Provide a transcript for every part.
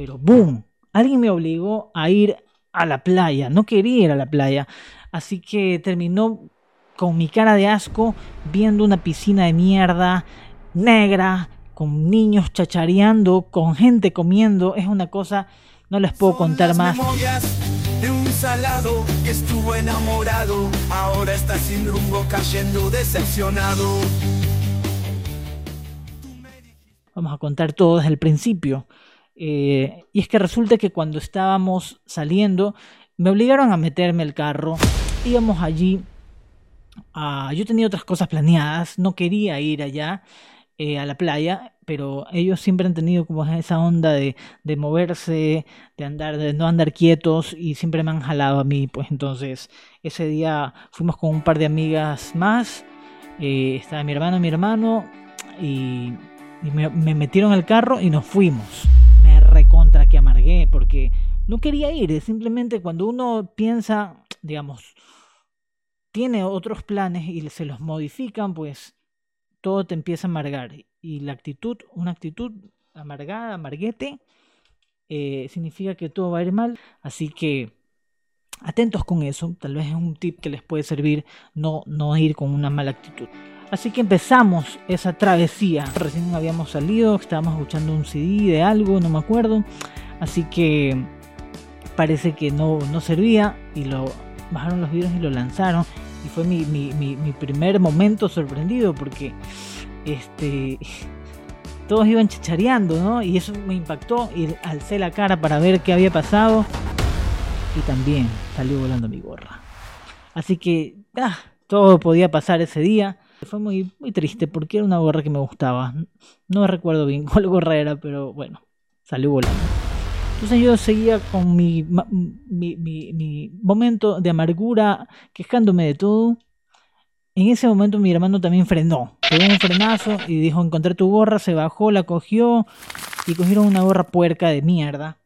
pero boom, alguien me obligó a ir a la playa, no quería ir a la playa, así que terminó con mi cara de asco viendo una piscina de mierda negra, con niños chachareando, con gente comiendo, es una cosa, no les puedo contar más. De un salado que estuvo enamorado, ahora está sin rumbo, cayendo decepcionado. Vamos a contar todo desde el principio. Eh, y es que resulta que cuando estábamos saliendo, me obligaron a meterme el carro. Íbamos allí. yo tenía otras cosas planeadas, no quería ir allá eh, a la playa, pero ellos siempre han tenido como esa onda de, de, moverse, de andar, de no andar quietos y siempre me han jalado a mí. Pues entonces ese día fuimos con un par de amigas más. Eh, estaba mi hermano, mi hermano y, me, me metieron al carro y nos fuimos recontra que amargué porque no quería ir. Simplemente cuando uno piensa, digamos, tiene otros planes y se los modifican, pues todo te empieza a amargar. Y la actitud, una actitud amargada, amarguete, eh, significa que todo va a ir mal. Así que atentos con eso. Tal vez es un tip que les puede servir no, no ir con una mala actitud. Así que empezamos esa travesía. Recién habíamos salido, estábamos escuchando un CD de algo, no me acuerdo. Así que parece que no, no servía y lo bajaron los videos y lo lanzaron. Y fue mi, primer momento sorprendido porque este todos iban chachareando, ¿no? Y eso me impactó y alcé la cara para ver qué había pasado. Y también salió volando mi gorra. Así que ah, todo podía pasar ese día. Fue muy, muy triste porque era una gorra que me gustaba. No recuerdo bien cuál gorra era, pero bueno, salió volando. Entonces yo seguía con mi, mi, mi, momento de amargura, quejándome de todo. En ese momento mi hermano también frenó, pegó un frenazo y dijo, encontré tu gorra, se bajó, la cogió y cogieron una gorra puerca de mierda.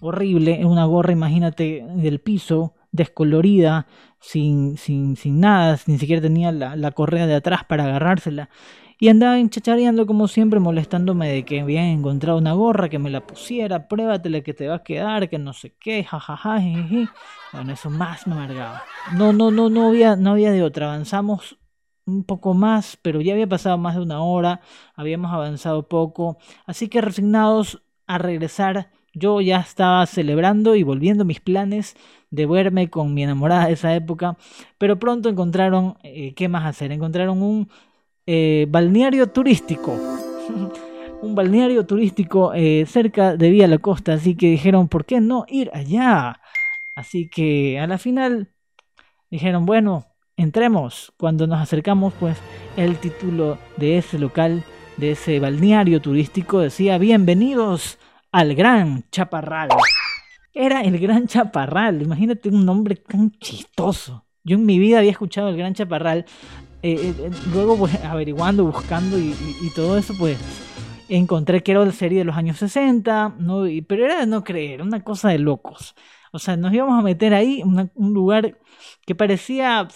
Horrible, una gorra, imagínate, del piso, descolorida, sin, sin, sin nada, ni siquiera tenía la, la, correa de atrás para agarrársela. Y andaba enchachareando como siempre, molestándome de que habían encontrado una gorra, que me la pusiera, pruébatela que te va a quedar, que no sé qué, jajaja, Bueno, eso más me amargaba. No, no, no, no había, no había de otra. Avanzamos un poco más, pero ya había pasado más de una hora, habíamos avanzado poco, así que resignados a regresar yo ya estaba celebrando y volviendo mis planes de verme con mi enamorada de esa época, pero pronto encontraron, eh, ¿qué más hacer? Encontraron un eh, balneario turístico. un balneario turístico eh, cerca de Vía la Costa, así que dijeron, ¿por qué no ir allá? Así que a la final dijeron, bueno, entremos. Cuando nos acercamos, pues el título de ese local, de ese balneario turístico, decía, bienvenidos al Gran Chaparral. Era el Gran Chaparral, imagínate un nombre tan chistoso. Yo en mi vida había escuchado el Gran Chaparral. Eh, eh, eh, luego, pues, averiguando, buscando y, todo eso, pues encontré que era la serie de los años 60, ¿no? pero era de no creer, una cosa de locos. O sea, nos íbamos a meter ahí, un lugar que parecía,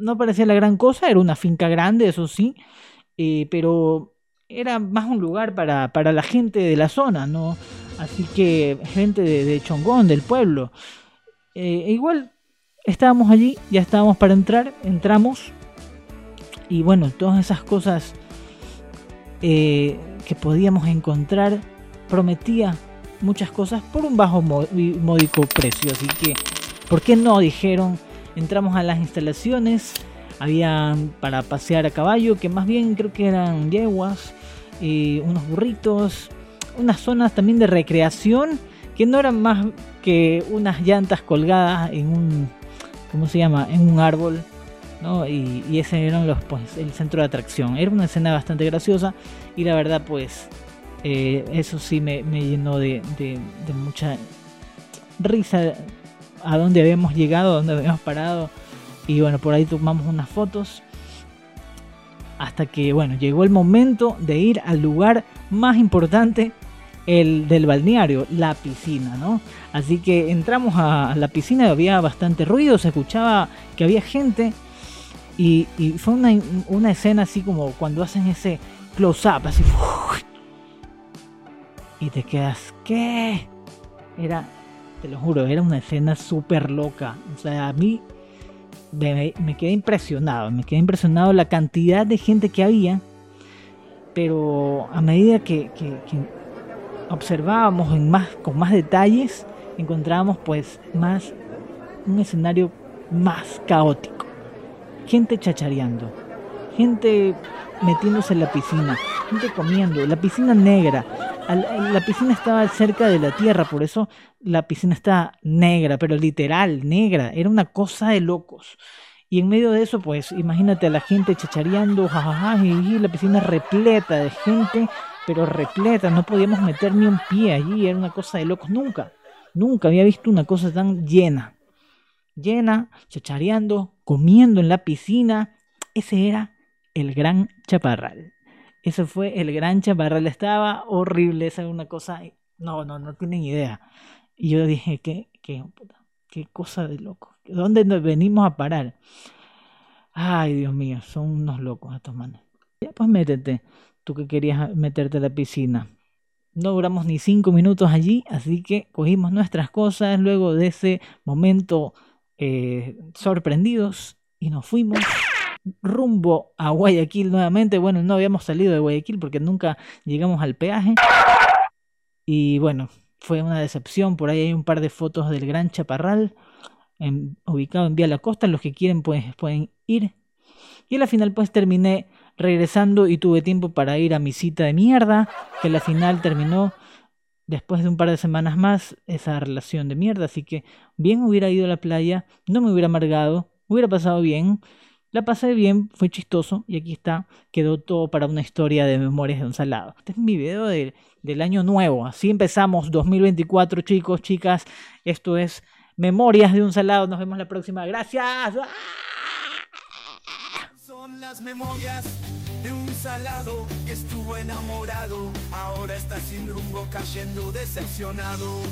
no parecía la gran cosa, era una finca grande, eso sí, pero era más un lugar para, para la gente de la zona, ¿no? Así que gente de, Chongón, del pueblo. Eh, igual estábamos allí, ya estábamos para entrar, entramos. Y bueno, todas esas cosas eh, que podíamos encontrar prometía muchas cosas por un bajo módico precio. Así que, ¿por qué no? Dijeron, entramos a las instalaciones habían para pasear a caballo, que más bien creo que eran yeguas, unos burritos, unas zonas también de recreación que no eran más que unas llantas colgadas en un, ¿cómo se llama? En un árbol, ¿no? Y, ese los, pues, el centro de atracción. Era una escena bastante graciosa y la verdad, pues, eh, eso sí me, llenó de, de, mucha risa a dónde habíamos llegado, a dónde habíamos parado. Y bueno, por ahí tomamos unas fotos. Hasta que, bueno, llegó el momento de ir al lugar más importante el del balneario, la piscina, ¿no? Así que entramos a la piscina, había bastante ruido, se escuchaba que había gente y, fue una, escena así como cuando hacen ese close-up, así. y te quedas, ¿qué? Era, te lo juro, era una escena súper loca. O sea, a mí me, quedé impresionado, me quedé impresionado la cantidad de gente que había, pero a medida que, observábamos en más, con más detalles, encontrábamos pues más un escenario más caótico. Gente chachareando, gente metiéndose en la piscina, gente comiendo, la piscina negra. La piscina estaba cerca de la tierra, por eso la piscina está negra, pero literal, negra. Era una cosa de locos. Y en medio de eso, pues imagínate a la gente chachareando, jajaja, y la piscina repleta de gente, pero repleta, no podíamos meter ni un pie allí, era una cosa de locos. Nunca, nunca había visto una cosa tan llena. Llena, chachareando, comiendo en la piscina. Ese era el gran chaparral. Ese fue el gran chaparral. Estaba horrible. Esa era una cosa. No, no, no tienen idea. Y yo dije, ¿qué, qué, qué cosa de loco? ¿Dónde nos venimos a parar? Ay, Dios mío, son unos locos estos manes. Ya pues métete, tú que querías meterte a la piscina. No duramos ni cinco minutos allí, así que cogimos nuestras cosas luego de ese momento eh, sorprendidos y nos fuimos rumbo a Guayaquil nuevamente. Bueno, no habíamos salido de Guayaquil porque nunca llegamos al peaje. Y bueno, fue una decepción. Por ahí hay un par de fotos del Gran Chaparral ubicado en Vía La Costa. Los que quieren pues, pueden ir. Y a la final pues terminé regresando y tuve tiempo para ir a mi cita de mierda. Que la final terminó después de un par de semanas más esa relación de mierda. Así que bien hubiera ido a la playa, no me hubiera amargado, hubiera pasado bien. La pasé bien, fue chistoso y aquí está, quedó todo para una historia de memorias de un salado. Este es mi video del año nuevo, así empezamos 2024 chicos, chicas, esto es Memorias de un salado, nos vemos la próxima, gracias. Son las memorias de un salado que estuvo enamorado, ahora está sin rumbo cayendo decepcionado.